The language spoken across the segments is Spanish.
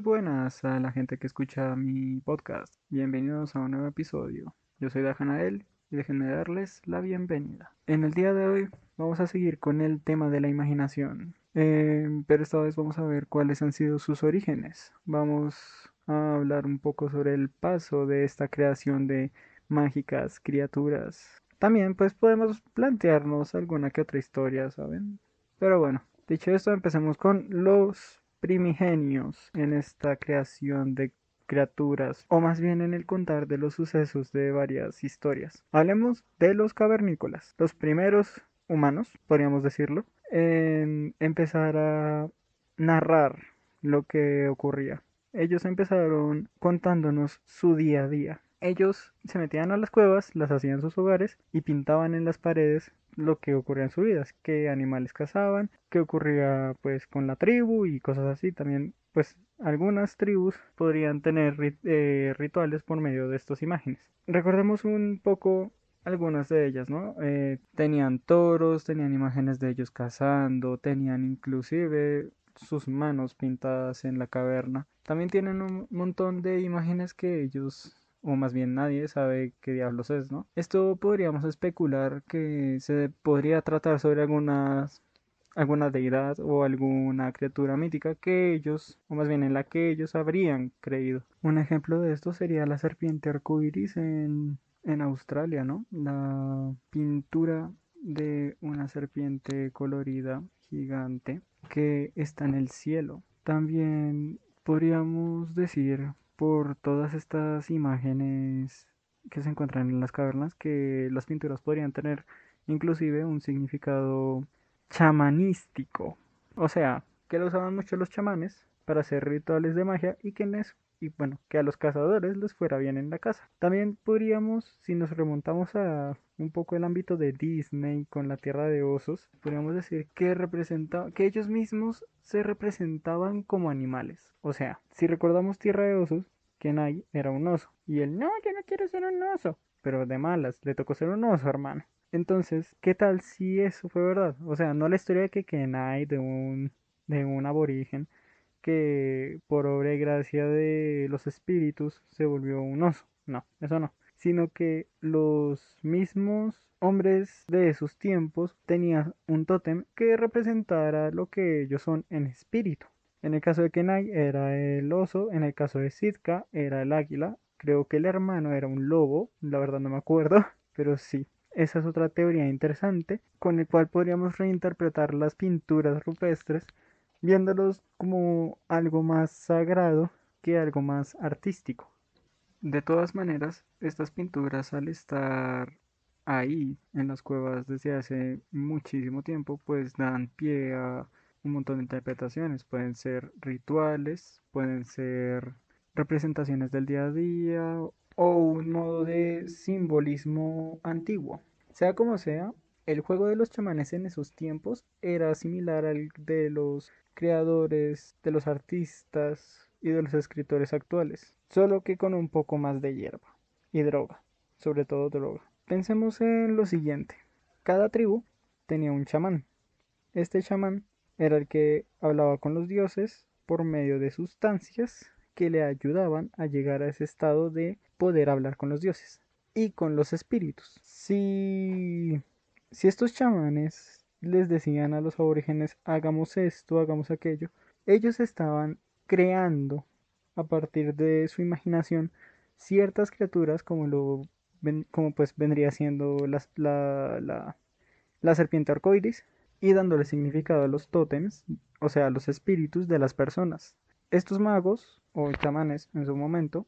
Buenas a la gente que escucha mi podcast. Bienvenidos a un nuevo episodio. Yo soy Dajanael y déjenme darles la bienvenida. En el día de hoy vamos a seguir con el tema de la imaginación. Eh, pero esta vez vamos a ver cuáles han sido sus orígenes. Vamos a hablar un poco sobre el paso de esta creación de mágicas criaturas. También pues podemos plantearnos alguna que otra historia, ¿saben? Pero bueno, dicho esto, empecemos con los primigenios en esta creación de criaturas, o más bien en el contar de los sucesos de varias historias. Hablemos de los cavernícolas, los primeros humanos, podríamos decirlo, en empezar a narrar lo que ocurría. Ellos empezaron contándonos su día a día. Ellos se metían a las cuevas, las hacían sus hogares y pintaban en las paredes lo que ocurría en su vida, qué animales cazaban, qué ocurría pues con la tribu y cosas así. También pues algunas tribus podrían tener eh, rituales por medio de estas imágenes. Recordemos un poco algunas de ellas, ¿no? Eh, tenían toros, tenían imágenes de ellos cazando, tenían inclusive sus manos pintadas en la caverna. También tienen un montón de imágenes que ellos o más bien nadie sabe qué diablos es, ¿no? Esto podríamos especular que se podría tratar sobre algunas alguna deidad o alguna criatura mítica que ellos, o más bien en la que ellos habrían creído. Un ejemplo de esto sería la serpiente arcoiris en, en Australia, ¿no? La pintura de una serpiente colorida gigante que está en el cielo. También podríamos decir por todas estas imágenes que se encuentran en las cavernas que las pinturas podrían tener inclusive un significado chamanístico. O sea, que lo usaban mucho los chamanes para hacer rituales de magia y que y bueno, que a los cazadores les fuera bien en la casa. También podríamos, si nos remontamos a un poco el ámbito de Disney con la Tierra de Osos, podríamos decir que representa, que ellos mismos se representaban como animales. O sea, si recordamos Tierra de Osos, Kenai era un oso y él, no, yo no quiero ser un oso, pero de malas, le tocó ser un oso, hermano. Entonces, ¿qué tal si eso fue verdad? O sea, no la historia de que Kenai de un de un aborigen que por obra y gracia de los espíritus se volvió un oso. No, eso no. Sino que los mismos hombres de esos tiempos tenían un tótem que representara lo que ellos son en espíritu. En el caso de Kenai era el oso, en el caso de Sitka era el águila, creo que el hermano era un lobo, la verdad no me acuerdo, pero sí. Esa es otra teoría interesante con el cual podríamos reinterpretar las pinturas rupestres viéndolos como algo más sagrado que algo más artístico. De todas maneras, estas pinturas al estar ahí en las cuevas desde hace muchísimo tiempo, pues dan pie a un montón de interpretaciones. Pueden ser rituales, pueden ser representaciones del día a día o un modo de simbolismo antiguo. Sea como sea, el juego de los chamanes en esos tiempos era similar al de los creadores, de los artistas y de los escritores actuales, solo que con un poco más de hierba y droga, sobre todo droga. Pensemos en lo siguiente, cada tribu tenía un chamán. Este chamán era el que hablaba con los dioses por medio de sustancias que le ayudaban a llegar a ese estado de poder hablar con los dioses y con los espíritus. Si, si estos chamanes les decían a los aborígenes hagamos esto, hagamos aquello, ellos estaban creando a partir de su imaginación ciertas criaturas como lo como pues vendría siendo la, la, la, serpiente arcoiris y dándole significado a los tótems, o sea, a los espíritus de las personas. Estos magos, o chamanes en su momento,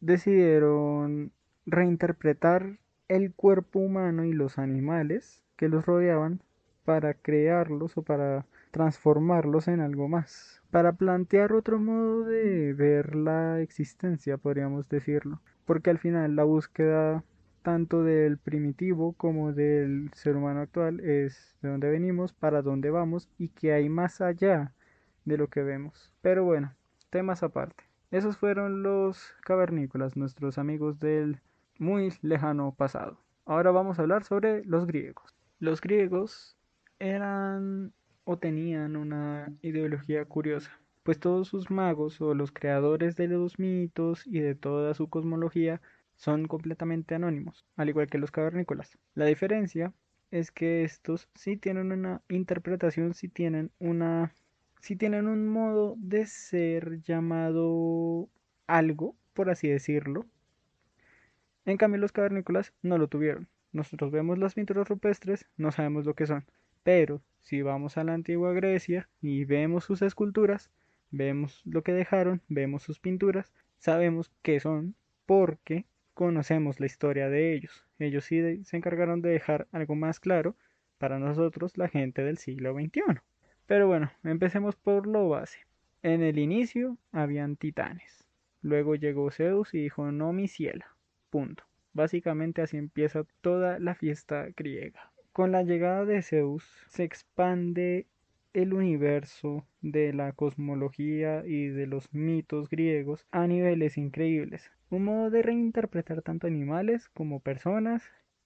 decidieron reinterpretar el cuerpo humano y los animales que los rodeaban para crearlos o para transformarlos en algo más, para plantear otro modo de ver la existencia, podríamos decirlo, porque al final la búsqueda tanto del primitivo como del ser humano actual es de dónde venimos, para dónde vamos y qué hay más allá de lo que vemos. Pero bueno, temas aparte. Esos fueron los cavernícolas, nuestros amigos del muy lejano pasado. Ahora vamos a hablar sobre los griegos. Los griegos eran o tenían una ideología curiosa. pues todos sus magos o los creadores de los mitos y de toda su cosmología son completamente anónimos, al igual que los cavernícolas. La diferencia es que estos sí tienen una interpretación, sí tienen una sí tienen un modo de ser llamado algo, por así decirlo. En cambio los cavernícolas no lo tuvieron. Nosotros vemos las pinturas rupestres, no sabemos lo que son. Pero si vamos a la antigua Grecia y vemos sus esculturas, vemos lo que dejaron, vemos sus pinturas, sabemos qué son porque conocemos la historia de ellos. Ellos sí se encargaron de dejar algo más claro para nosotros, la gente del siglo XXI. Pero bueno, empecemos por lo base. En el inicio habían titanes. Luego llegó Zeus y dijo, no mi ciela. Punto. Básicamente así empieza toda la fiesta griega. Con la llegada de Zeus se expande el universo de la cosmología y de los mitos griegos a niveles increíbles. Un modo de reinterpretar tanto animales como personas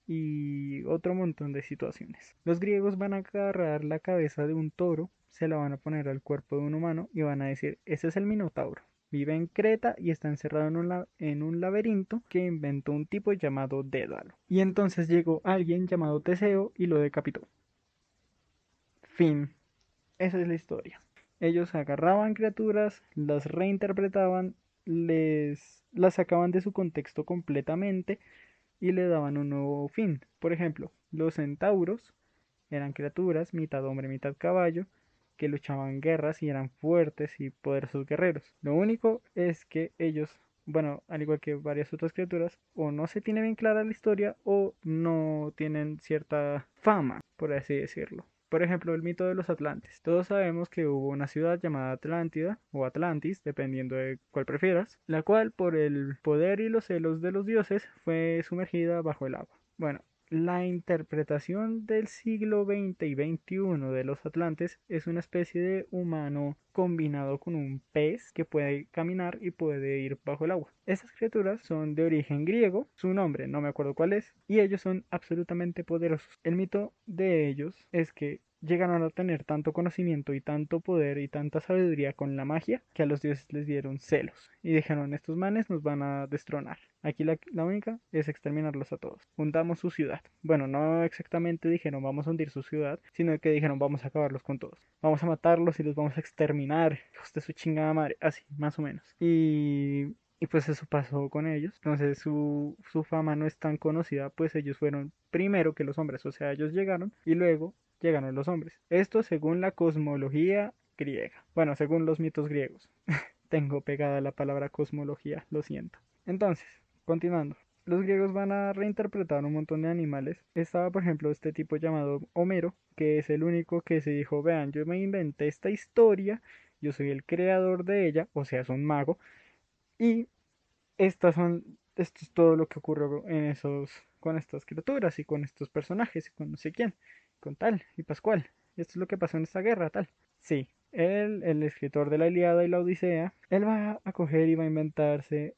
y otro montón de situaciones. Los griegos van a agarrar la cabeza de un toro, se la van a poner al cuerpo de un humano y van a decir, ese es el Minotauro. Vive en Creta y está encerrado en un, laberinto que inventó un tipo llamado Dédalo. Y entonces llegó alguien llamado Teseo y lo decapitó. Fin. Esa es la historia. Ellos agarraban criaturas, las reinterpretaban, les las sacaban de su contexto completamente y le daban un nuevo fin. Por ejemplo, los centauros eran criaturas, mitad hombre, mitad caballo, que luchaban guerras y eran fuertes y poderosos guerreros. Lo único es que ellos, bueno, al igual que varias otras criaturas, o no se tiene bien clara la historia o no tienen cierta fama, por así decirlo. Por ejemplo, el mito de los Atlantes. Todos sabemos que hubo una ciudad llamada Atlántida o Atlantis, dependiendo de cuál prefieras, la cual por el poder y los celos de los dioses fue sumergida bajo el agua. Bueno, la interpretación del siglo XX y XXI de los atlantes es una especie de humano combinado con un pez que puede caminar y puede ir bajo el agua. Estas criaturas son de origen griego, su nombre no me acuerdo cuál es, y ellos son absolutamente poderosos. El mito de ellos es que llegaron a tener tanto conocimiento y tanto poder y tanta sabiduría con la magia que a los dioses les dieron celos y dijeron estos manes nos van a destronar. Aquí la, única es exterminarlos a todos. Hundamos su ciudad. Bueno, no exactamente dijeron vamos a hundir su ciudad, sino que dijeron vamos a acabarlos con todos. Vamos a matarlos y los vamos a exterminar. Hijos de su chingada madre. Así, más o menos. Y y pues eso pasó con ellos. Entonces su, su, fama no es tan conocida, pues ellos fueron primero que los hombres, o sea, ellos llegaron y luego llegaron los hombres. Esto según la cosmología griega. Bueno, según los mitos griegos. Tengo pegada la palabra cosmología, lo siento. Entonces, continuando. Los griegos van a reinterpretar un montón de animales. Estaba, por ejemplo, este tipo llamado Homero, que es el único que se dijo, vean, yo me inventé esta historia, yo soy el creador de ella, o sea, es un mago, y estas son, esto es todo lo que ocurrió en esos, con estas criaturas y con estos personajes y con no sé quién tal y Pascual. Esto es lo que pasó en esta guerra, tal. Sí, él, el escritor de la Iliada y la Odisea, él va a coger y va a inventarse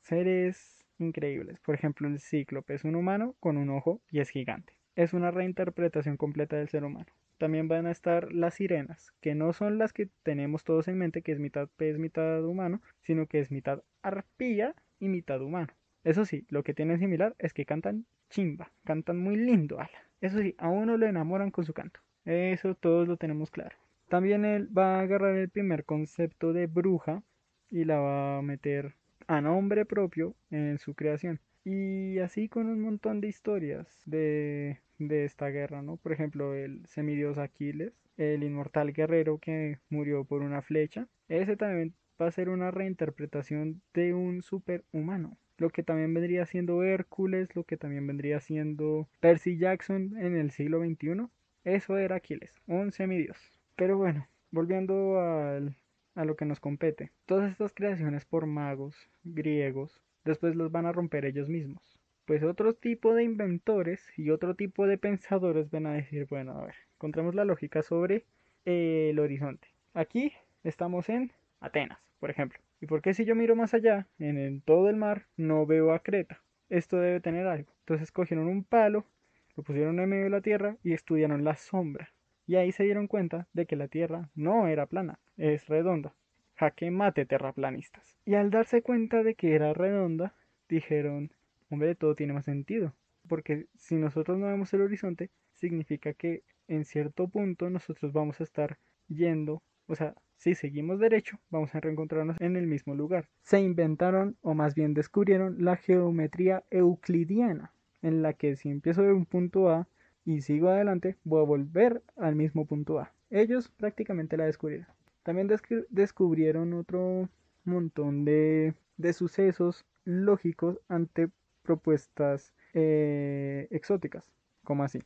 seres increíbles. Por ejemplo, el cíclope es un humano con un ojo y es gigante. Es una reinterpretación completa del ser humano. También van a estar las sirenas, que no son las que tenemos todos en mente, que es mitad pez, mitad humano, sino que es mitad arpía y mitad humano. Eso sí, lo que tienen similar es que cantan chimba, cantan muy lindo, ala. Eso sí, a uno lo enamoran con su canto. Eso todos lo tenemos claro. También él va a agarrar el primer concepto de bruja y la va a meter a nombre propio en su creación. Y así con un montón de historias de, de esta guerra, ¿no? Por ejemplo, el semidios Aquiles, el inmortal guerrero que murió por una flecha. Ese también va a ser una reinterpretación de un superhumano lo que también vendría siendo Hércules, lo que también vendría siendo Percy Jackson en el siglo XXI. Eso era Aquiles, un semidios. Pero bueno, volviendo a lo que nos compete. Todas estas creaciones por magos griegos, después los van a romper ellos mismos. Pues otro tipo de inventores y otro tipo de pensadores van a decir, bueno, a ver, encontremos la lógica sobre el horizonte. Aquí estamos en Atenas, por ejemplo. ¿Y por qué si yo miro más allá, en todo el mar, no veo a Creta? Esto debe tener algo. Entonces cogieron un palo, lo pusieron en medio de la Tierra y estudiaron la sombra. Y ahí se dieron cuenta de que la Tierra no era plana, es redonda. jaque mate terraplanistas. Y al darse cuenta de que era redonda, dijeron, hombre, todo tiene más sentido. Porque si nosotros no vemos el horizonte, significa que en cierto punto nosotros vamos a estar yendo, o sea, si seguimos derecho, vamos a reencontrarnos en el mismo lugar. Se inventaron, o más bien descubrieron, la geometría euclidiana, en la que si empiezo de un punto A y sigo adelante, voy a volver al mismo punto A. Ellos prácticamente la descubrieron. También descubrieron otro montón de, de sucesos lógicos ante propuestas eh, exóticas, como así.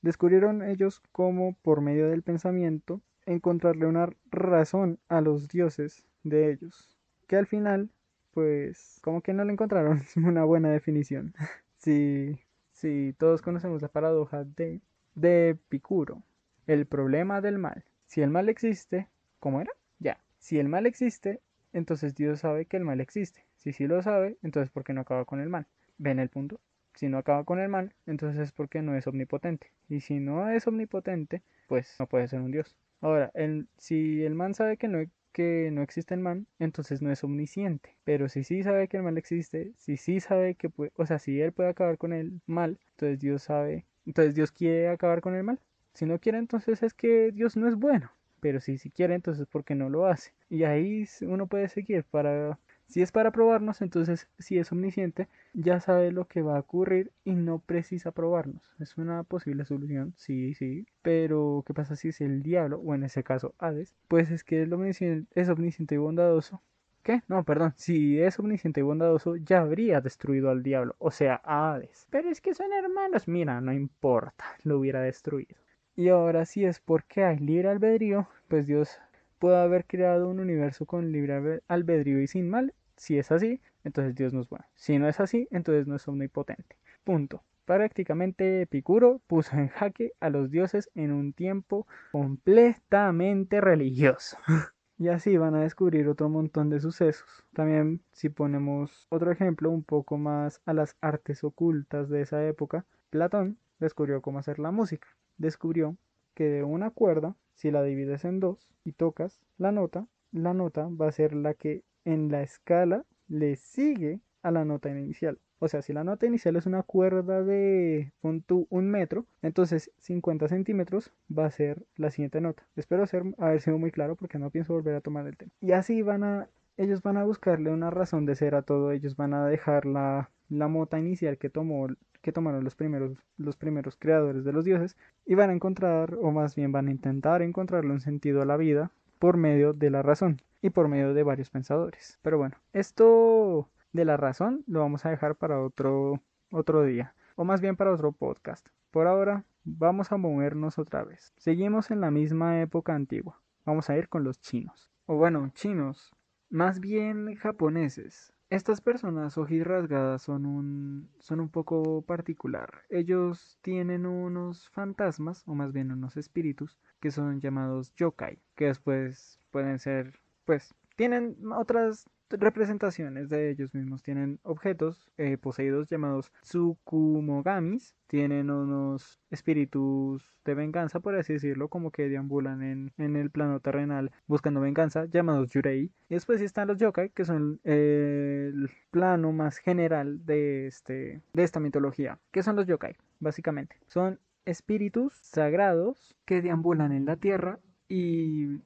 Descubrieron ellos cómo por medio del pensamiento encontrarle una razón a los dioses de ellos, que al final, pues, como que no le encontraron una buena definición. si, si todos conocemos la paradoja de, de Epicuro, el problema del mal. Si el mal existe, ¿cómo era? Ya. Si el mal existe, entonces Dios sabe que el mal existe. Si sí lo sabe, entonces ¿por qué no acaba con el mal? ¿Ven el punto? Si no acaba con el mal, entonces es porque no es omnipotente. Y si no es omnipotente, pues no puede ser un Dios. Ahora, el, si el man sabe que no, que no existe el mal, entonces no es omnisciente. Pero si sí sabe que el mal existe, si sí sabe que puede, o sea, si él puede acabar con el mal, entonces Dios sabe, entonces Dios quiere acabar con el mal. Si no quiere, entonces es que Dios no es bueno. Pero si sí quiere, entonces ¿por qué no lo hace? Y ahí uno puede seguir para si es para probarnos, entonces si es omnisciente, ya sabe lo que va a ocurrir y no precisa probarnos. Es una posible solución, sí, sí. Pero, ¿qué pasa si es el diablo, o en ese caso Hades? Pues es que es omnisciente, es omnisciente y bondadoso. ¿Qué? No, perdón. Si es omnisciente y bondadoso, ya habría destruido al diablo, o sea, a Hades. Pero es que son hermanos. Mira, no importa, lo hubiera destruido. Y ahora si es porque hay libre albedrío, pues Dios puede haber creado un universo con libre albedrío y sin mal si es así, entonces Dios no es bueno. Si no es así, entonces no es omnipotente. Punto. Prácticamente Epicuro puso en jaque a los dioses en un tiempo completamente religioso. y así van a descubrir otro montón de sucesos. También si ponemos otro ejemplo un poco más a las artes ocultas de esa época, Platón descubrió cómo hacer la música. Descubrió que de una cuerda, si la divides en dos y tocas la nota, la nota va a ser la que en la escala le sigue a la nota inicial. O sea, si la nota inicial es una cuerda de punto un metro, entonces 50 centímetros va a ser la siguiente nota. Espero ser, haber sido muy claro porque no pienso volver a tomar el tema. Y así van a, ellos van a buscarle una razón de ser a todo. Ellos van a dejar la, la mota inicial que tomó que tomaron los primeros, los primeros creadores de los dioses y van a encontrar, o más bien van a intentar encontrarle un sentido a la vida por medio de la razón y por medio de varios pensadores. Pero bueno, esto de la razón lo vamos a dejar para otro, otro día, o más bien para otro podcast. Por ahora, vamos a movernos otra vez. Seguimos en la misma época antigua. Vamos a ir con los chinos. O bueno, chinos, más bien japoneses. Estas personas ojirrasgadas son un, son un poco particular. Ellos tienen unos fantasmas, o más bien unos espíritus, que son llamados yokai, que después pueden ser, pues, tienen otras representaciones de ellos mismos. Tienen objetos eh, poseídos llamados Tsukumogamis. Tienen unos espíritus de venganza, por así decirlo, como que deambulan en, en el plano terrenal buscando venganza, llamados Yurei. Y después están los yokai, que son el plano más general de, este, de esta mitología. ¿Qué son los yokai? Básicamente, son espíritus sagrados que deambulan en la tierra y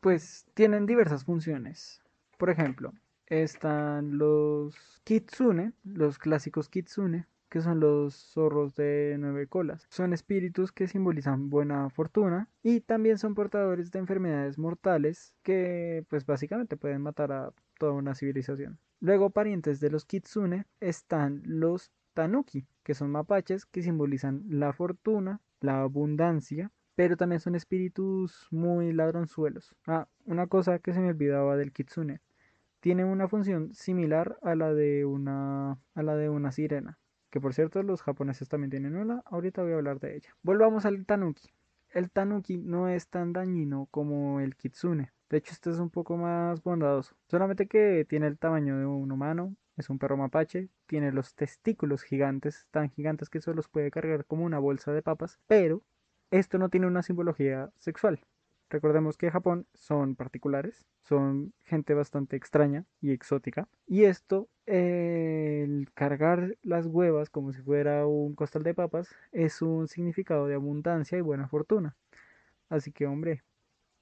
pues tienen diversas funciones. Por ejemplo, están los kitsune, los clásicos kitsune, que son los zorros de nueve colas. Son espíritus que simbolizan buena fortuna y también son portadores de enfermedades mortales que pues básicamente pueden matar a toda una civilización. Luego, parientes de los kitsune están los tanuki, que son mapaches que simbolizan la fortuna, la abundancia, pero también son espíritus muy ladronzuelos. Ah, una cosa que se me olvidaba del kitsune. Tiene una función similar a la de una a la de una sirena, que por cierto los japoneses también tienen una, ahorita voy a hablar de ella. Volvamos al tanuki. El tanuki no es tan dañino como el kitsune. De hecho, este es un poco más bondadoso. Solamente que tiene el tamaño de un humano, es un perro mapache, tiene los testículos gigantes, tan gigantes que eso los puede cargar como una bolsa de papas, pero esto no tiene una simbología sexual. Recordemos que Japón son particulares, son gente bastante extraña y exótica. Y esto, el cargar las huevas como si fuera un costal de papas, es un significado de abundancia y buena fortuna. Así que, hombre,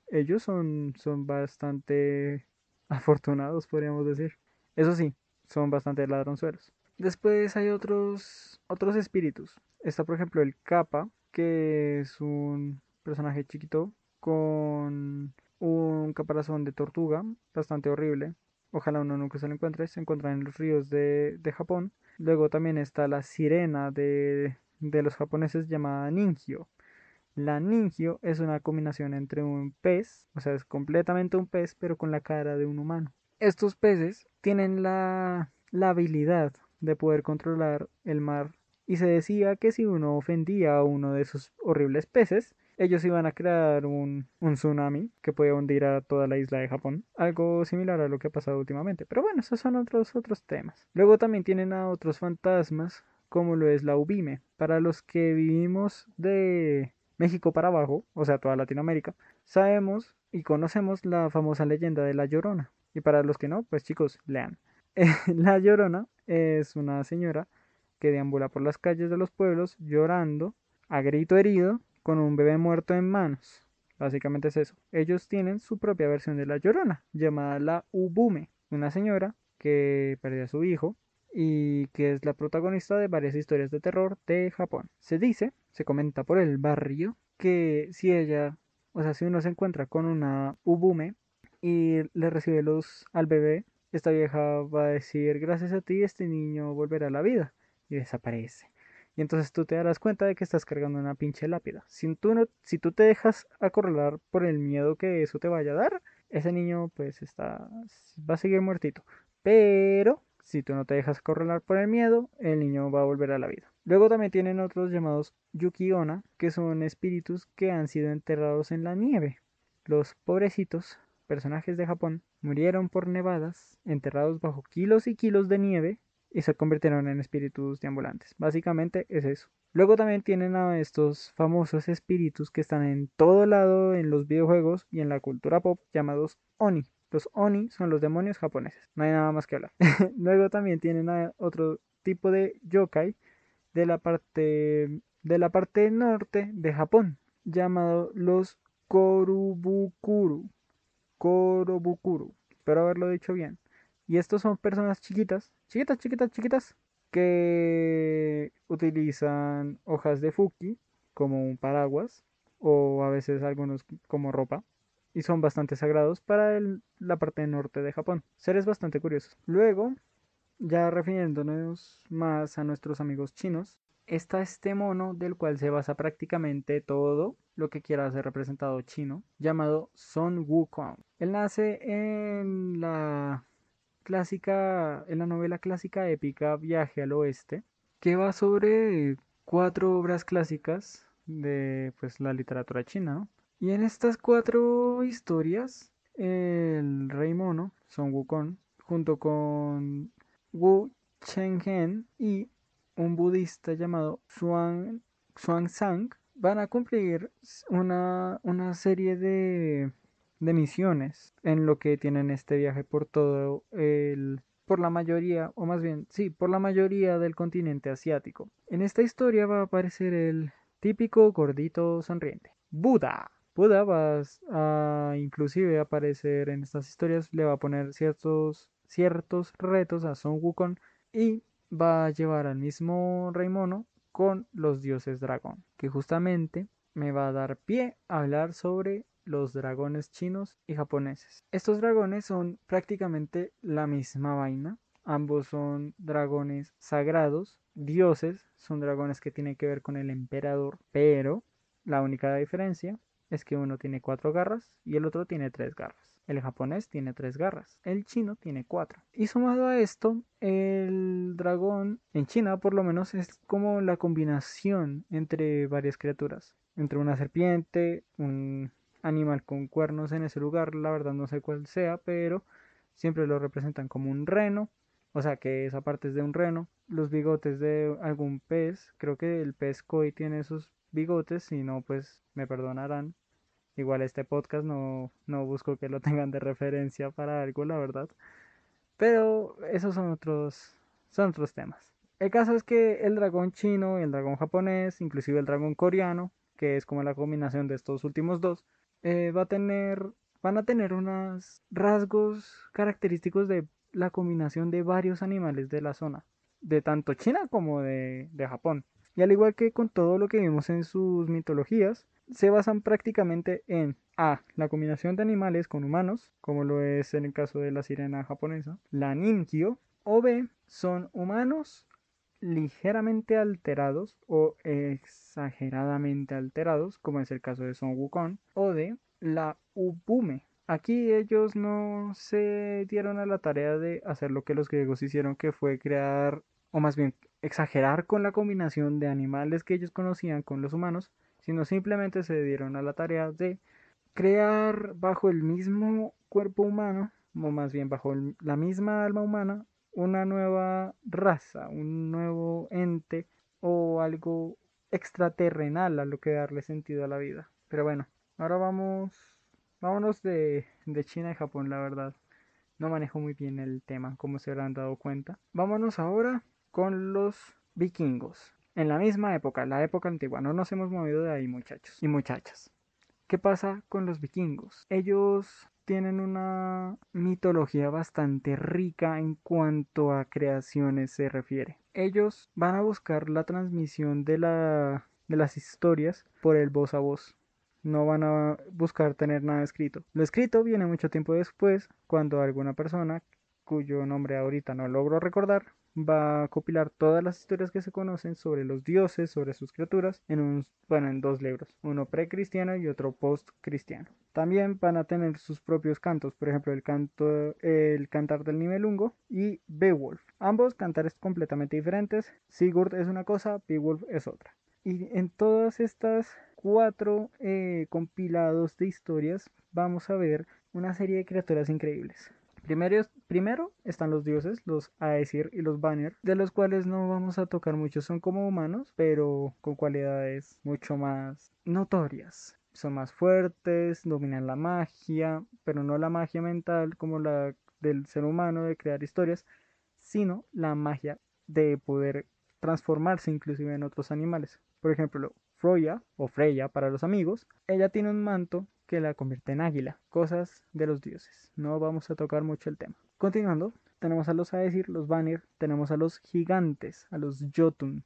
ellos son, son bastante afortunados, podríamos decir. Eso sí, son bastante ladronzuelos. Después hay otros, otros espíritus. Está, por ejemplo, el Kappa, que es un personaje chiquito con un caparazón de tortuga, bastante horrible. Ojalá uno nunca se lo encuentre. Se encuentra en los ríos de, Japón. Luego también está la sirena de, los japoneses llamada Ningyo. La Ningyo es una combinación entre un pez, o sea, es completamente un pez, pero con la cara de un humano. Estos peces tienen la habilidad de poder controlar el mar y se decía que si uno ofendía a uno de esos horribles peces, ellos iban a crear un, un, tsunami que podía hundir a toda la isla de Japón. Algo similar a lo que ha pasado últimamente. Pero bueno, esos son otros, otros temas. Luego también tienen a otros fantasmas, como lo es la Ubime. Para los que vivimos de México para abajo, o sea, toda Latinoamérica, sabemos y conocemos la famosa leyenda de la Llorona. Y para los que no, pues chicos, lean. la Llorona es una señora que deambula por las calles de los pueblos llorando a grito herido con un bebé muerto en manos. Básicamente es eso. Ellos tienen su propia versión de la Llorona, llamada la Ubume, una señora que perdió a su hijo y que es la protagonista de varias historias de terror de Japón. Se dice, se comenta por el barrio, que si ella, o sea, si uno se encuentra con una Ubume y le recibe luz al bebé, esta vieja va a decir, gracias a ti este niño volverá a la vida y desaparece. Y entonces tú te darás cuenta de que estás cargando una pinche lápida. Si tú, no, si tú te dejas acorralar por el miedo que eso te vaya a dar, ese niño pues está, va a seguir muertito. Pero si tú no te dejas acorralar por el miedo, el niño va a volver a la vida. Luego también tienen otros llamados Yukiona, que son espíritus que han sido enterrados en la nieve. Los pobrecitos personajes de Japón murieron por nevadas, enterrados bajo kilos y kilos de nieve y se convirtieron en espíritus deambulantes. Básicamente es eso. Luego también tienen a estos famosos espíritus que están en todo lado en los videojuegos y en la cultura pop llamados Oni. Los Oni son los demonios japoneses. No hay nada más que hablar. Luego también tienen a otro tipo de yokai de la parte de la parte norte de Japón, llamado los Korubukuru. Korobukuru. Espero haberlo dicho bien. Y estos son personas chiquitas, chiquitas, chiquitas, chiquitas, que utilizan hojas de fuki como un paraguas o a veces algunos como ropa y son bastante sagrados para la parte norte de Japón. Seres bastante curiosos. Luego, ya refiriéndonos más a nuestros amigos chinos, está este mono del cual se basa prácticamente todo lo que quiera ser representado chino, llamado Son Wukong. Él nace en la clásica, en la novela clásica épica Viaje al Oeste, que va sobre cuatro obras clásicas de pues la literatura china. Y en estas cuatro historias, el rey mono, Son Wukong, junto con Wu Chenghen y un budista llamado Xuan, Xuanzang, van a cumplir una, una serie de, de misiones en lo que tienen este viaje por todo el por la mayoría, o más bien, sí, por la mayoría del continente asiático. En esta historia va a aparecer el típico gordito sonriente, Buda. Buda va a inclusive aparecer en estas historias, le va a poner ciertos, ciertos retos a Son Wukong y va a llevar al mismo rey mono con los dioses dragón, que justamente me va a dar pie a hablar sobre los dragones chinos y japoneses. Estos dragones son prácticamente la misma vaina. Ambos son dragones sagrados, dioses, son dragones que tienen que ver con el emperador, pero la única diferencia es que uno tiene cuatro garras y el otro tiene tres garras. El japonés tiene tres garras, el chino tiene cuatro. Y sumado a esto, el dragón en China por lo menos es como la combinación entre varias criaturas. Entre una serpiente, un animal con cuernos en ese lugar, la verdad no sé cuál sea, pero siempre lo representan como un reno, o sea que esa parte es de un reno, los bigotes de algún pez, creo que el pez koi tiene esos bigotes, si no pues me perdonarán, Igual este podcast no, no busco que lo tengan de referencia para algo, la verdad. Pero esos son otros, son otros temas. El caso es que el dragón chino, el dragón japonés, inclusive el dragón coreano, que es como la combinación de estos últimos dos, eh, va a tener, van a tener unos rasgos característicos de la combinación de varios animales de la zona, de tanto China como de, de Japón. Y al igual que con todo lo que vimos en sus mitologías, se basan prácticamente en A. La combinación de animales con humanos, como lo es en el caso de la sirena japonesa, la Ninkyo, o B. Son humanos ligeramente alterados o exageradamente alterados, como es el caso de Son Wukong, o de la Ubume. Aquí ellos no se dieron a la tarea de hacer lo que los griegos hicieron, que fue crear, o más bien exagerar con la combinación de animales que ellos conocían con los humanos, sino simplemente se dieron a la tarea de crear bajo el mismo cuerpo humano, o más bien bajo la misma alma humana, una nueva raza, un nuevo ente o algo extraterrenal a lo que darle sentido a la vida. Pero bueno, ahora vamos, vámonos de, China y Japón, la verdad. No manejo muy bien el tema, como se habrán dado cuenta. Vámonos ahora con los vikingos. En la misma época, la época antigua, no nos hemos movido de ahí muchachos y muchachas. ¿Qué pasa con los vikingos? Ellos tienen una mitología bastante rica en cuanto a creaciones se refiere. Ellos van a buscar la transmisión de, la, de las historias por el voz a voz. No van a buscar tener nada escrito. Lo escrito viene mucho tiempo después, cuando alguna persona, cuyo nombre ahorita no logro recordar, va a copilar todas las historias que se conocen sobre los dioses, sobre sus criaturas, en un, bueno, en dos libros, uno precristiano y otro postcristiano. También van a tener sus propios cantos, por ejemplo, el canto, el cantar del Nibelungo y Beowulf. Ambos cantares completamente diferentes. Sigurd es una cosa, Beowulf es otra. Y en todas estas cuatro eh, compilados de historias vamos a ver una serie de criaturas increíbles. Primero, primero están los dioses, los Aesir y los Vanir, de los cuales no vamos a tocar mucho. Son como humanos, pero con cualidades mucho más notorias. Son más fuertes, dominan la magia, pero no la magia mental como la del ser humano de crear historias, sino la magia de poder transformarse inclusive en otros animales. Por ejemplo, Freya o Freya para los amigos, ella tiene un manto que la convierte en águila, cosas de los dioses. No vamos a tocar mucho el tema. Continuando, tenemos a los Aesir, los Vanir, tenemos a los gigantes, a los Jotun.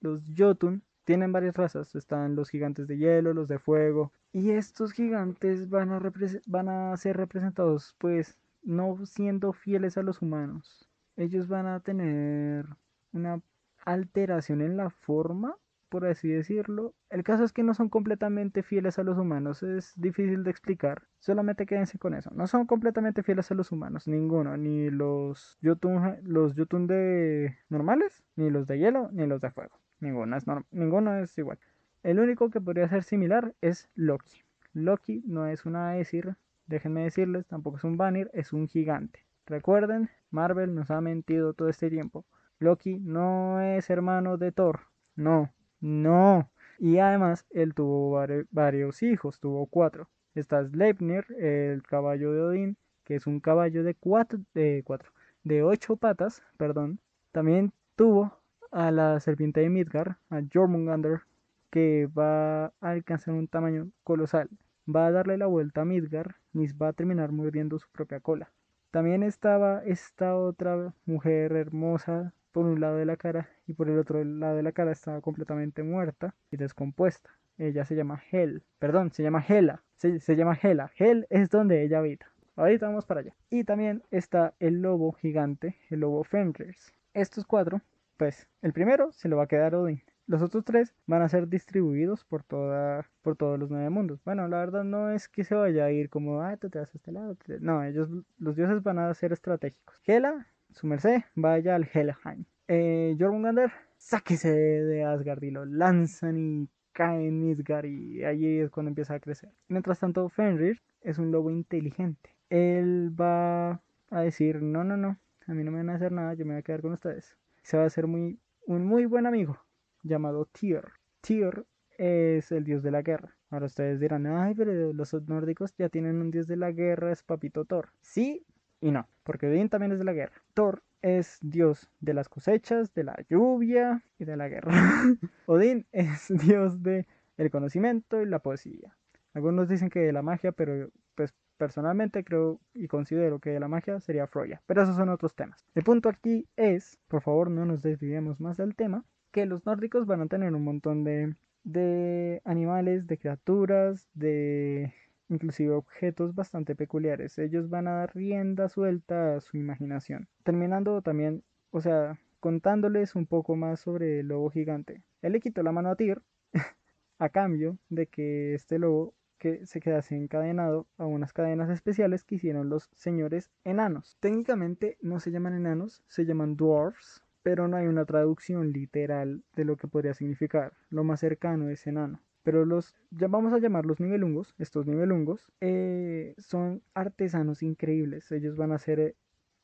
Los Jotun tienen varias razas, están los gigantes de hielo, los de fuego, y estos gigantes van a, van a ser representados pues no siendo fieles a los humanos. Ellos van a tener una alteración en la forma por así decirlo. El caso es que no son completamente fieles a los humanos, es difícil de explicar. Solamente quédense con eso. No son completamente fieles a los humanos, ninguno, ni los Jotun, los de normales, ni los de hielo, ni los de fuego. Ninguno es, ninguno es igual. El único que podría ser similar es Loki. Loki no es una Aesir, déjenme decirles, tampoco es un Vanir, es un gigante. Recuerden, Marvel nos ha mentido todo este tiempo. Loki no es hermano de Thor, no, no. Y además él tuvo varios hijos, tuvo cuatro. Está Sleipnir, el caballo de Odín, que es un caballo de cuatro, de cuatro, de ocho patas, perdón. También tuvo a la serpiente de Midgar, a Jormungandr, que va a alcanzar un tamaño colosal. Va a darle la vuelta a Midgar y va a terminar mordiendo su propia cola. También estaba esta otra mujer hermosa por un lado de la cara y por el otro lado de la cara estaba completamente muerta y descompuesta. Ella se llama Hel, perdón, se llama Hela, se, llama Hela. Hel es donde ella habita. Ahorita vamos para allá. Y también está el lobo gigante, el lobo Fenrir. Estos cuatro, pues, el primero se lo va a quedar Odin. Los otros tres van a ser distribuidos por toda, por todos los nueve mundos. Bueno, la verdad no es que se vaya a ir como, ah, tú te vas a este lado. No, ellos, los dioses van a ser estratégicos. Hela su merced, vaya al Helheim. Eh, Jormungandr, sáquese de Asgard y lo lanzan y cae en Midgard y allí es cuando empieza a crecer. Mientras tanto, Fenrir es un lobo inteligente. Él va a decir, no, no, no, a mí no me van a hacer nada, yo me voy a quedar con ustedes. Se va a hacer muy, un muy buen amigo llamado Tyr. Tyr es el dios de la guerra. Ahora ustedes dirán, ay, pero los nórdicos ya tienen un dios de la guerra, es Papito Thor. Sí y no, porque Odín también es de la guerra. Thor es dios de las cosechas, de la lluvia y de la guerra. Odín es dios de el conocimiento y la poesía. Algunos dicen que de la magia, pero pues personalmente creo y considero que de la magia sería Freya. Pero esos son otros temas. El punto aquí es, por favor no nos desviemos más del tema, que los nórdicos van a tener un montón de, de animales, de criaturas, de inclusive objetos bastante peculiares. Ellos van a dar rienda suelta a su imaginación. Terminando también, o sea, contándoles un poco más sobre el lobo gigante. Él le quitó la mano a Tyr a cambio de que este lobo que se quedase encadenado a unas cadenas especiales que hicieron los señores enanos. Técnicamente no se llaman enanos, se llaman dwarfs, pero no hay una traducción literal de lo que podría significar. Lo más cercano es enano. Pero los, vamos a llamarlos nivelungos, estos nivelungos, eh, son artesanos increíbles. Ellos van a hacer eh,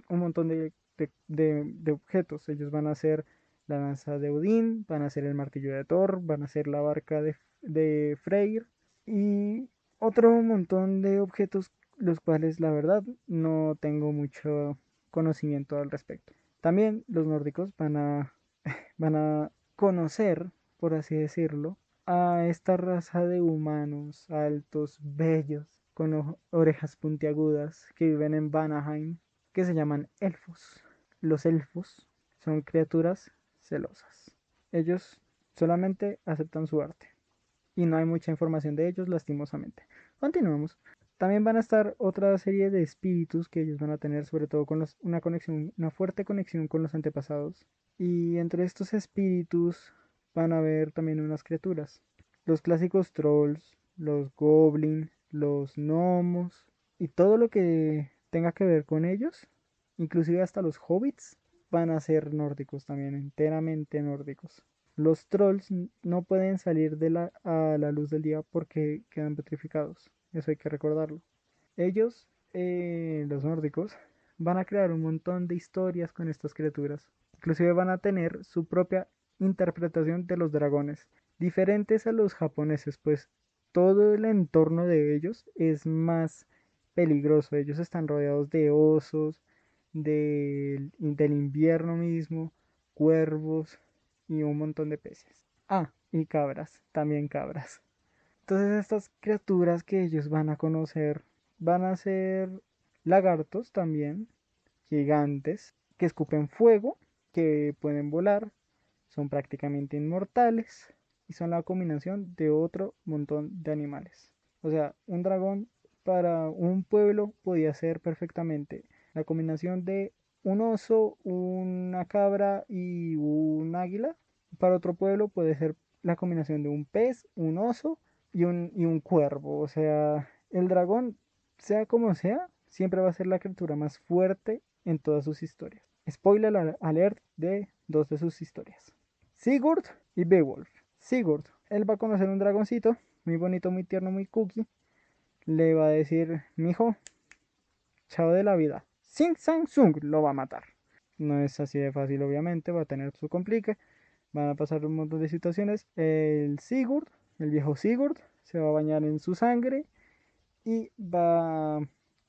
un montón de, de, objetos. Ellos van a hacer la lanza de Odín, van a hacer el martillo de Thor, van a hacer la barca de, de Freyr y otro montón de objetos los cuales la verdad no tengo mucho conocimiento al respecto. También los nórdicos van a, van a conocer, por así decirlo, a esta raza de humanos altos, bellos, con orejas puntiagudas que viven en Vanaheim, que se llaman elfos. Los elfos son criaturas celosas. Ellos solamente aceptan su arte. Y no hay mucha información de ellos, lastimosamente. Continuamos. También van a estar otra serie de espíritus que ellos van a tener, sobre todo con una conexión, una fuerte conexión con los antepasados. Y entre estos espíritus van a ver también unas criaturas. Los clásicos trolls, los goblins, los gnomos y todo lo que tenga que ver con ellos, inclusive hasta los hobbits, van a ser nórdicos también, enteramente nórdicos. Los trolls no pueden salir a la luz del día porque quedan petrificados. Eso hay que recordarlo. Ellos, eh, los nórdicos, van a crear un montón de historias con estas criaturas. Inclusive van a tener su propia interpretación de los dragones, diferentes a los japoneses, pues todo el entorno de ellos es más peligroso. Ellos están rodeados de osos, del invierno mismo, cuervos y un montón de peces. Ah, y cabras, también cabras. Entonces estas criaturas que ellos van a conocer van a ser lagartos también, gigantes, que escupen fuego, que pueden volar, son prácticamente inmortales y son la combinación de otro montón de animales. O sea, un dragón para un pueblo podía ser perfectamente la combinación de un oso, una cabra y un águila. Para otro pueblo puede ser la combinación de un pez, un oso y un, y un cuervo. O sea, el dragón, sea como sea, siempre va a ser la criatura más fuerte en todas sus historias. Spoiler alert de dos de sus historias. Sigurd y Beowulf. Sigurd, él va a conocer un dragoncito, muy bonito, muy tierno, muy cookie. Le va a decir, mijo, chao de la vida. Sing Sang Sung lo va a matar. No es así de fácil, obviamente, va a tener su complique. Van a pasar un montón de situaciones. El Sigurd, el viejo Sigurd, se va a bañar en su sangre y va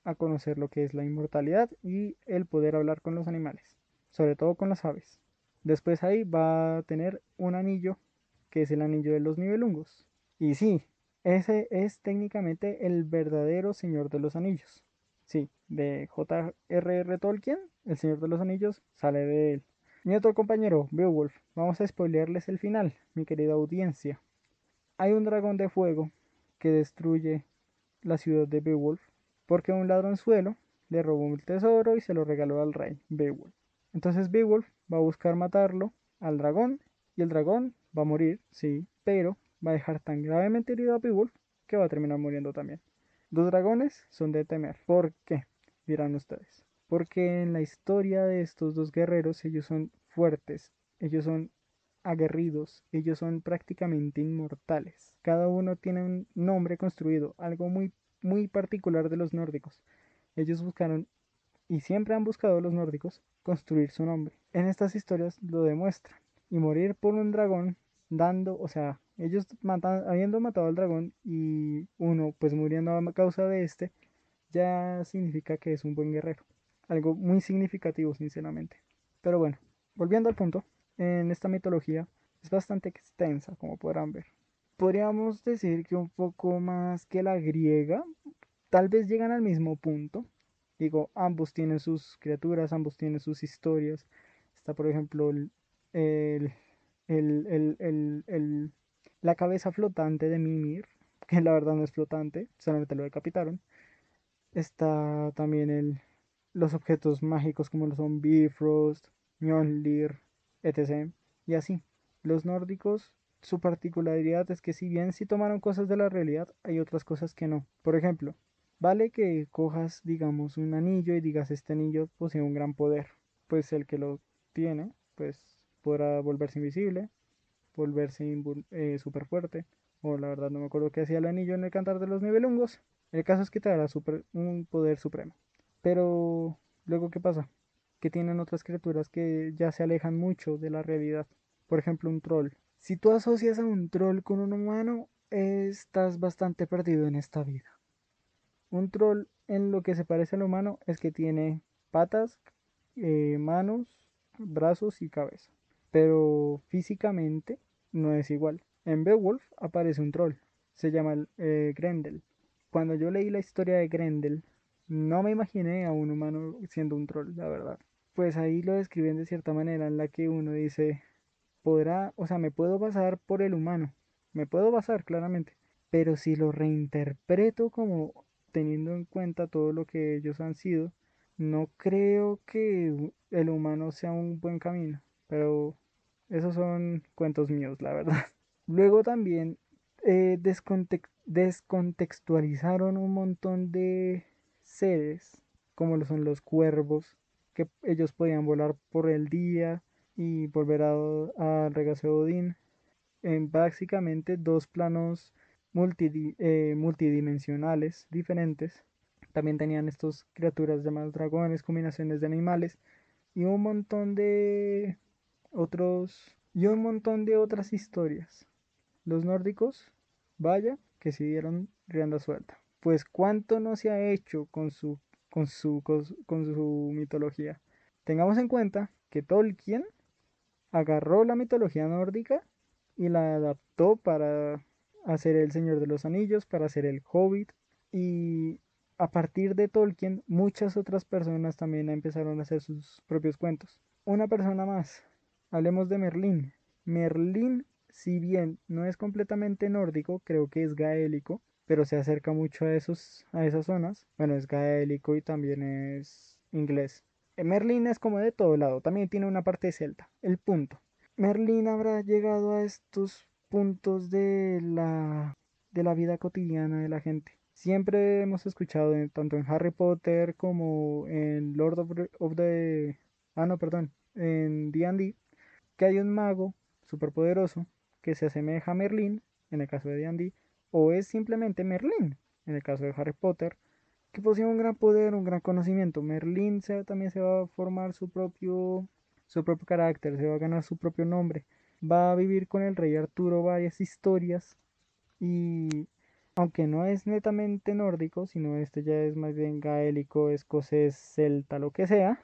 a conocer lo que es la inmortalidad y el poder hablar con los animales, sobre todo con las aves. Después ahí va a tener un anillo, que es el anillo de los nivelungos. Y sí, ese es técnicamente el verdadero Señor de los Anillos. Sí, de J.R.R. Tolkien, el Señor de los Anillos, sale de él. Mi otro compañero, Beowulf, vamos a spoilearles el final, mi querida audiencia. Hay un dragón de fuego que destruye la ciudad de Beowulf porque un ladronzuelo le robó un tesoro y se lo regaló al rey Beowulf. Entonces Beowulf va a buscar matarlo al dragón y el dragón va a morir, sí, pero va a dejar tan gravemente herido a Beowulf que va a terminar muriendo también. Los dragones son de temer. ¿Por qué? Dirán ustedes. Porque en la historia de estos dos guerreros ellos son fuertes, ellos son aguerridos, ellos son prácticamente inmortales. Cada uno tiene un nombre construido, algo muy muy particular de los nórdicos. Ellos buscaron y siempre han buscado los nórdicos construir su nombre. En estas historias lo demuestran. Y morir por un dragón dando, o sea, Ellos matan, habiendo matado al dragón y uno pues muriendo a causa de este, ya significa que es un buen guerrero. Algo muy significativo, sinceramente. Pero bueno, volviendo al punto, en esta mitología es bastante extensa, como podrán ver. Podríamos decir que un poco más que la griega, tal vez llegan al mismo punto. Digo, ambos tienen sus criaturas, ambos tienen sus historias. Está, por ejemplo, el, el, el, la cabeza flotante de Mimir, que la verdad no es flotante, solamente lo decapitaron. Está también el, los objetos mágicos como lo son Bifrost, Mjolnir, etc. Y así. Los nórdicos, su particularidad es que si bien sí tomaron cosas de la realidad, hay otras cosas que no. Por ejemplo, vale que cojas, digamos, un anillo y digas este anillo posee un gran poder. Pues el que lo tiene, pues podrá volverse invisible, volverse eh, súper fuerte. O la verdad no me acuerdo qué hacía el anillo en el cantar de los nivelungos. El caso es que te dará un poder supremo. Pero luego, ¿qué pasa? Que tienen otras criaturas que ya se alejan mucho de la realidad. Por ejemplo, un troll. Si tú asocias a un troll con un humano, estás bastante perdido en esta vida. Un troll en lo que se parece al humano es que tiene patas, eh, manos, brazos y cabeza. Pero físicamente no es igual. En Beowulf aparece un troll. Se llama eh, Grendel. Cuando yo leí la historia de Grendel, no me imaginé a un humano siendo un troll, la verdad. Pues ahí lo describen de cierta manera en la que uno dice, podrá, o sea, me puedo basar por el humano, me puedo basar claramente, pero si lo reinterpreto como teniendo en cuenta todo lo que ellos han sido, no creo que el humano sea un buen camino, pero esos son cuentos míos, la verdad. Luego también eh, descontextualizaron un montón de seres, como lo son los cuervos, que ellos podían volar por el día, y volver al regazo de Odín en básicamente dos planos eh, multidimensionales diferentes. También tenían estas criaturas llamadas dragones, combinaciones de animales y un montón de otros y un montón de otras historias. Los nórdicos, vaya, que se dieron rienda suelta. Pues cuánto no se ha hecho con su con su, con su mitología. Tengamos en cuenta que Tolkien agarró la mitología nórdica y la adaptó para hacer El Señor de los Anillos, para hacer El Hobbit y a partir de Tolkien muchas otras personas también empezaron a hacer sus propios cuentos. Una persona más, hablemos de Merlín. Merlín, si bien no es completamente nórdico, creo que es gaélico, pero se acerca mucho a, esos, a esas zonas. Bueno, es gaélico y también es inglés. Merlín es como de todo lado, también tiene una parte celta. El punto. Merlín habrá llegado a estos puntos de la, de la vida cotidiana de la gente. Siempre hemos escuchado, tanto en Harry Potter como en Lord of the... ah, no, perdón, en D&D, que hay un mago superpoderoso que se asemeja a Merlín, en el caso de D&D, o es simplemente Merlín, en el caso de Harry Potter, que posee un gran poder, un gran conocimiento. Merlín también se va a formar su propio, su propio carácter, se va a ganar su propio nombre. Va a vivir con el rey Arturo varias historias y aunque no es netamente nórdico, sino este ya es más bien gaélico, escocés, celta, lo que sea,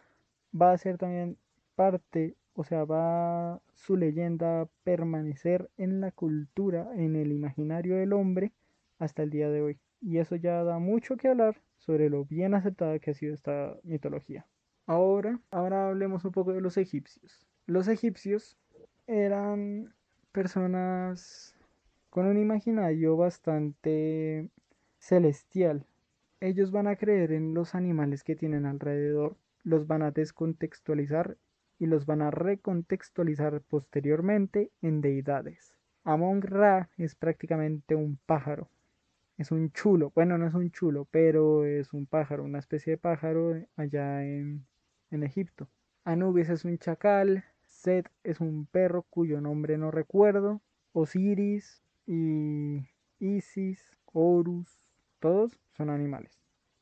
va a ser también parte, o sea, va su leyenda a permanecer en la cultura, en el imaginario del hombre hasta el día de hoy. Y eso ya da mucho que hablar sobre lo bien aceptada que ha sido esta mitología. Ahora, ahora hablemos un poco de los egipcios. Los egipcios eran personas con un imaginario bastante celestial. Ellos van a creer en los animales que tienen alrededor, los van a descontextualizar y los van a recontextualizar posteriormente en deidades. Amon Ra es prácticamente un pájaro, es un chulo. Bueno, no es un chulo, pero es un pájaro, una especie de pájaro allá en, en Egipto. Anubis es un chacal. Set es un perro cuyo nombre no recuerdo. Osiris y Isis, Horus, todos son animales.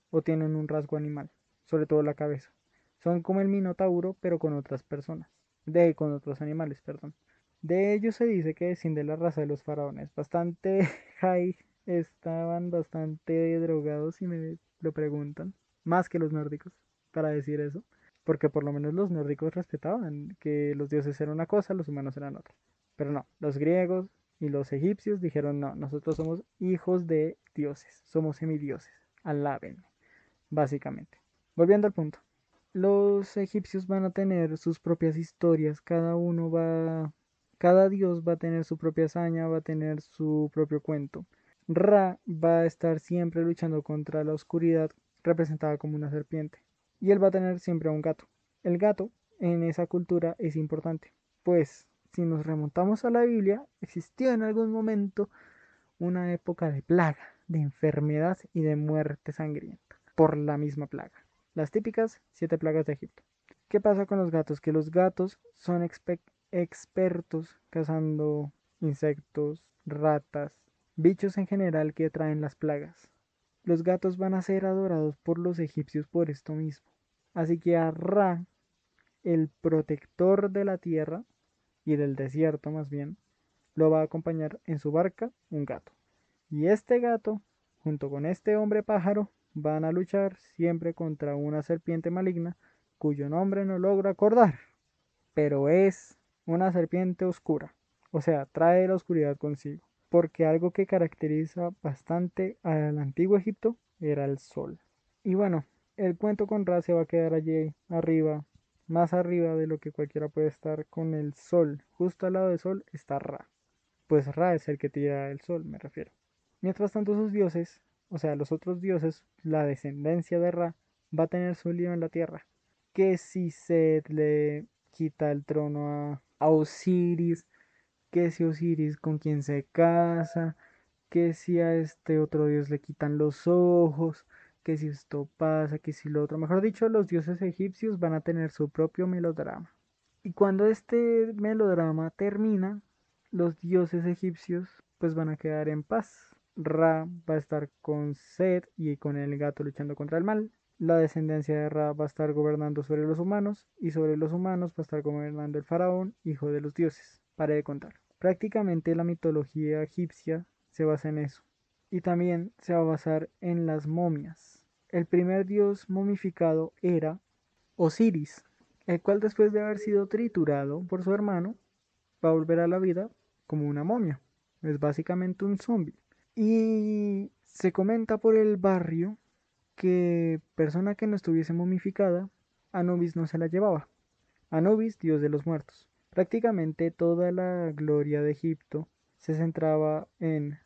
O tienen un rasgo animal, sobre todo la cabeza. Son como el minotauro, pero con otras personas. De con otros animales, perdón. De ellos se dice que desciende la raza de los faraones. Bastante high, estaban bastante drogados si me lo preguntan. Más que los nórdicos, para decir eso. Porque por lo menos los nórdicos respetaban que los dioses eran una cosa, los humanos eran otra. Pero no, los griegos y los egipcios dijeron no, nosotros somos hijos de dioses, somos semidioses, alábenme, básicamente. Volviendo al punto, los egipcios van a tener sus propias historias, cada uno va, cada dios va a tener su propia hazaña, va a tener su propio cuento. Ra va a estar siempre luchando contra la oscuridad representada como una serpiente y él va a tener siempre un gato. El gato en esa cultura es importante, pues si nos remontamos a la Biblia, existió en algún momento una época de plaga, de enfermedad y de muerte sangrienta por la misma plaga. Las típicas siete plagas de Egipto. ¿Qué pasa con los gatos? Que los gatos son expertos cazando insectos, ratas, bichos en general que traen las plagas. Los gatos van a ser adorados por los egipcios por esto mismo. Así que a Ra, el protector de la tierra y del desierto más bien, lo va a acompañar en su barca un gato. Y este gato, junto con este hombre pájaro, van a luchar siempre contra una serpiente maligna cuyo nombre no logro acordar, pero es una serpiente oscura, o sea, trae la oscuridad consigo, porque algo que caracteriza bastante al antiguo Egipto era el sol. Y bueno, el cuento con Ra se va a quedar allí arriba, más arriba de lo que cualquiera puede estar con el sol. Justo al lado del sol está Ra. Pues Ra es el que tira el sol, me refiero. Mientras tanto sus dioses o sea, los otros dioses, la descendencia de Ra, va a tener su lío en la tierra. Que si se le quita el trono a, Osiris, que si Osiris con quien se casa, que si a este otro dios le quitan los ojos, que si esto pasa, que si lo otro. Mejor dicho, los dioses egipcios van a tener su propio melodrama. Y cuando este melodrama termina, los dioses egipcios pues van a quedar en paz. Ra va a estar con Set y con el gato luchando contra el mal. La descendencia de Ra va a estar gobernando sobre los humanos y sobre los humanos va a estar gobernando el faraón, hijo de los dioses. Pare de contar. Prácticamente la mitología egipcia se basa en eso. Y también se va a basar en las momias. El primer dios momificado era Osiris, el cual después de haber sido triturado por su hermano, va a volver a la vida como una momia. Es básicamente un zombie. Y se comenta por el barrio que persona que no estuviese momificada, Anubis no se la llevaba. Anubis, dios de los muertos. Prácticamente toda la gloria de Egipto se centraba en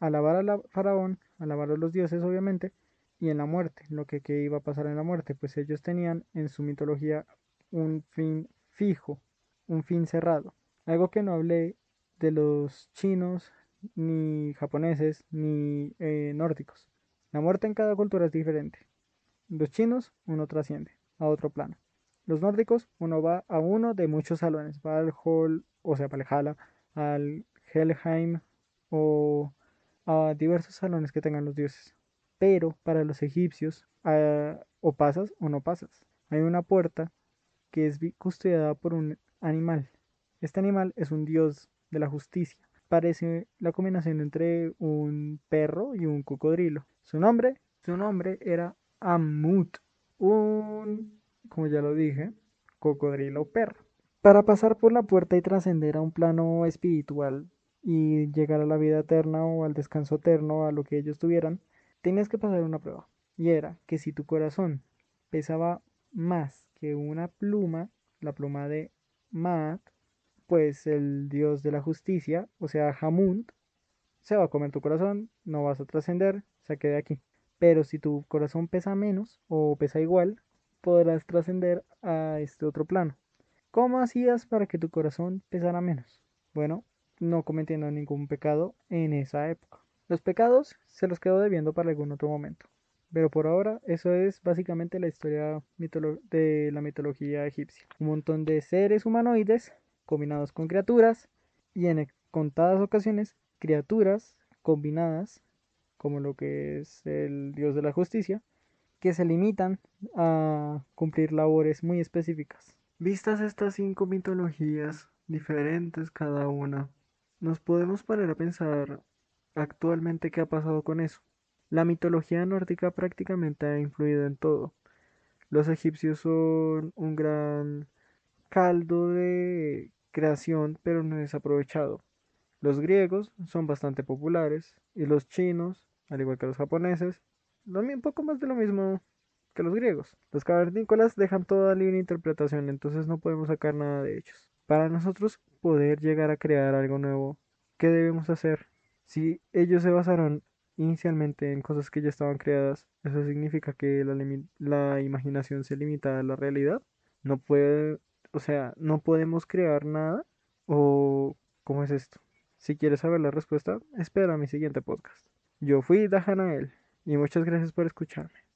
alabar al faraón, alabar a los dioses obviamente, y en la muerte, lo que, iba a pasar en la muerte, pues ellos tenían en su mitología un fin fijo, un fin cerrado. Algo que no hablé de los chinos, ni japoneses, ni eh, nórdicos. La muerte en cada cultura es diferente. Los chinos, uno trasciende a otro plano. Los nórdicos, uno va a uno de muchos salones. Va al hall, o sea, Valhalla, al Helheim o a diversos salones que tengan los dioses. Pero para los egipcios, ah, o pasas o no pasas. Hay una puerta que es custodiada por un animal. Este animal es un dios de la justicia parece la combinación entre un perro y un cocodrilo. Su nombre, su nombre era Amut, un, como ya lo dije, cocodrilo perro. Para pasar por la puerta y trascender a un plano espiritual y llegar a la vida eterna o al descanso eterno, a lo que ellos tuvieran, tenías que pasar una prueba. Y era que si tu corazón pesaba más que una pluma, la pluma de Maat, pues el dios de la justicia, o sea, Hamund, se va a comer tu corazón, no vas a trascender, se quede aquí. Pero si tu corazón pesa menos o pesa igual, podrás trascender a este otro plano. ¿Cómo hacías para que tu corazón pesara menos? Bueno, no cometiendo ningún pecado en esa época. Los pecados se los quedo debiendo para algún otro momento. Pero por ahora, eso es básicamente la historia de la mitología egipcia. Un montón de seres humanoides combinados con criaturas y en contadas ocasiones criaturas combinadas como lo que es el dios de la justicia que se limitan a cumplir labores muy específicas. Vistas estas cinco mitologías diferentes cada una. Nos podemos poner a pensar actualmente qué ha pasado con eso. La mitología nórdica prácticamente ha influido en todo. Los egipcios son un gran caldo de creación, pero no es aprovechado. Los griegos son bastante populares y los chinos, al igual que los japoneses, un poco más de lo mismo que los griegos. Los cavernícolas dejan toda libre interpretación, entonces no podemos sacar nada de ellos. Para nosotros poder llegar a crear algo nuevo, ¿qué debemos hacer? Si ellos se basaron inicialmente en cosas que ya estaban creadas, ¿eso significa que la, la imaginación se limita a la realidad? No puede, o sea, no podemos crear nada o ¿cómo es esto? Si quieres saber la respuesta, espera mi siguiente podcast. Yo fui Dajanael y muchas gracias por escucharme.